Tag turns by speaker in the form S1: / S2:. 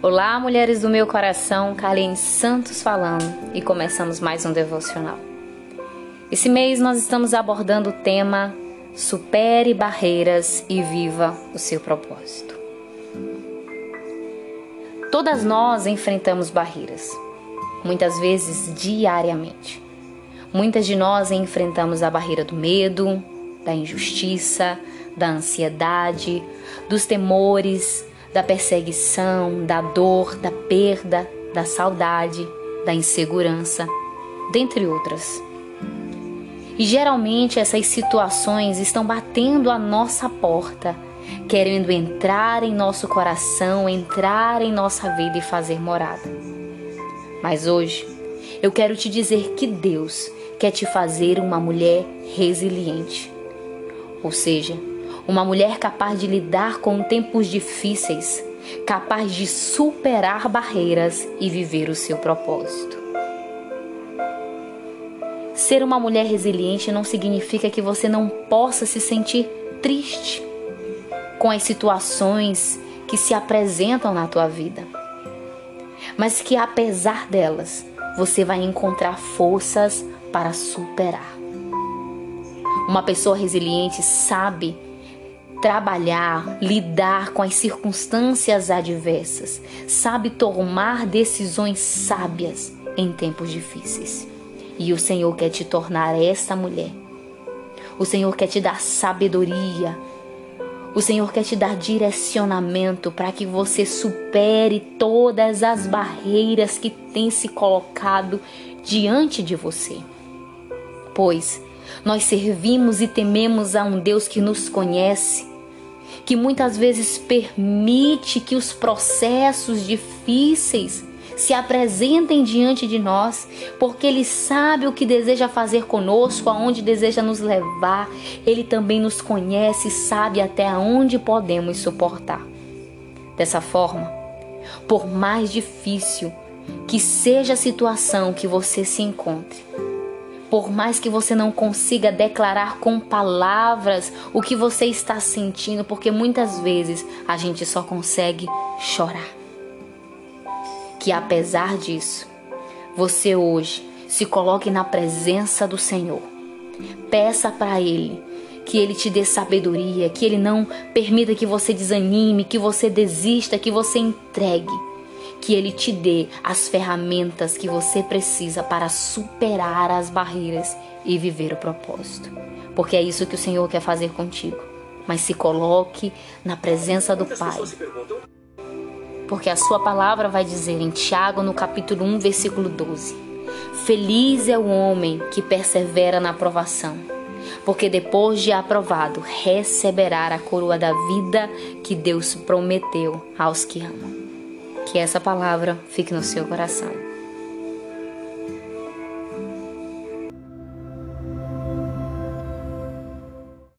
S1: Olá, mulheres do meu coração, Carlene Santos falando e começamos mais um devocional. Esse mês nós estamos abordando o tema Supere barreiras e viva o seu propósito. Todas nós enfrentamos barreiras, muitas vezes diariamente. Muitas de nós enfrentamos a barreira do medo, da injustiça, da ansiedade, dos temores, da perseguição, da dor, da perda, da saudade, da insegurança, dentre outras. E geralmente essas situações estão batendo a nossa porta, querendo entrar em nosso coração, entrar em nossa vida e fazer morada. Mas hoje eu quero te dizer que Deus quer te fazer uma mulher resiliente. Ou seja, uma mulher capaz de lidar com tempos difíceis, capaz de superar barreiras e viver o seu propósito. Ser uma mulher resiliente não significa que você não possa se sentir triste com as situações que se apresentam na tua vida, mas que apesar delas, você vai encontrar forças para superar. Uma pessoa resiliente sabe trabalhar, lidar com as circunstâncias adversas, sabe tomar decisões sábias em tempos difíceis. E o Senhor quer te tornar esta mulher. O Senhor quer te dar sabedoria. O Senhor quer te dar direcionamento para que você supere todas as barreiras que têm se colocado diante de você. Pois nós servimos e tememos a um Deus que nos conhece, que muitas vezes permite que os processos difíceis se apresentem diante de nós, porque Ele sabe o que deseja fazer conosco, aonde deseja nos levar. Ele também nos conhece e sabe até onde podemos suportar. Dessa forma, por mais difícil que seja a situação que você se encontre, por mais que você não consiga declarar com palavras o que você está sentindo, porque muitas vezes a gente só consegue chorar. Que apesar disso, você hoje se coloque na presença do Senhor. Peça para Ele que Ele te dê sabedoria, que Ele não permita que você desanime, que você desista, que você entregue que Ele te dê as ferramentas que você precisa para superar as barreiras e viver o propósito. Porque é isso que o Senhor quer fazer contigo. Mas se coloque na presença do Pai. Porque a sua palavra vai dizer em Tiago, no capítulo 1, versículo 12: Feliz é o homem que persevera na aprovação, porque depois de aprovado receberá a coroa da vida que Deus prometeu aos que amam. Que essa palavra fique no seu coração.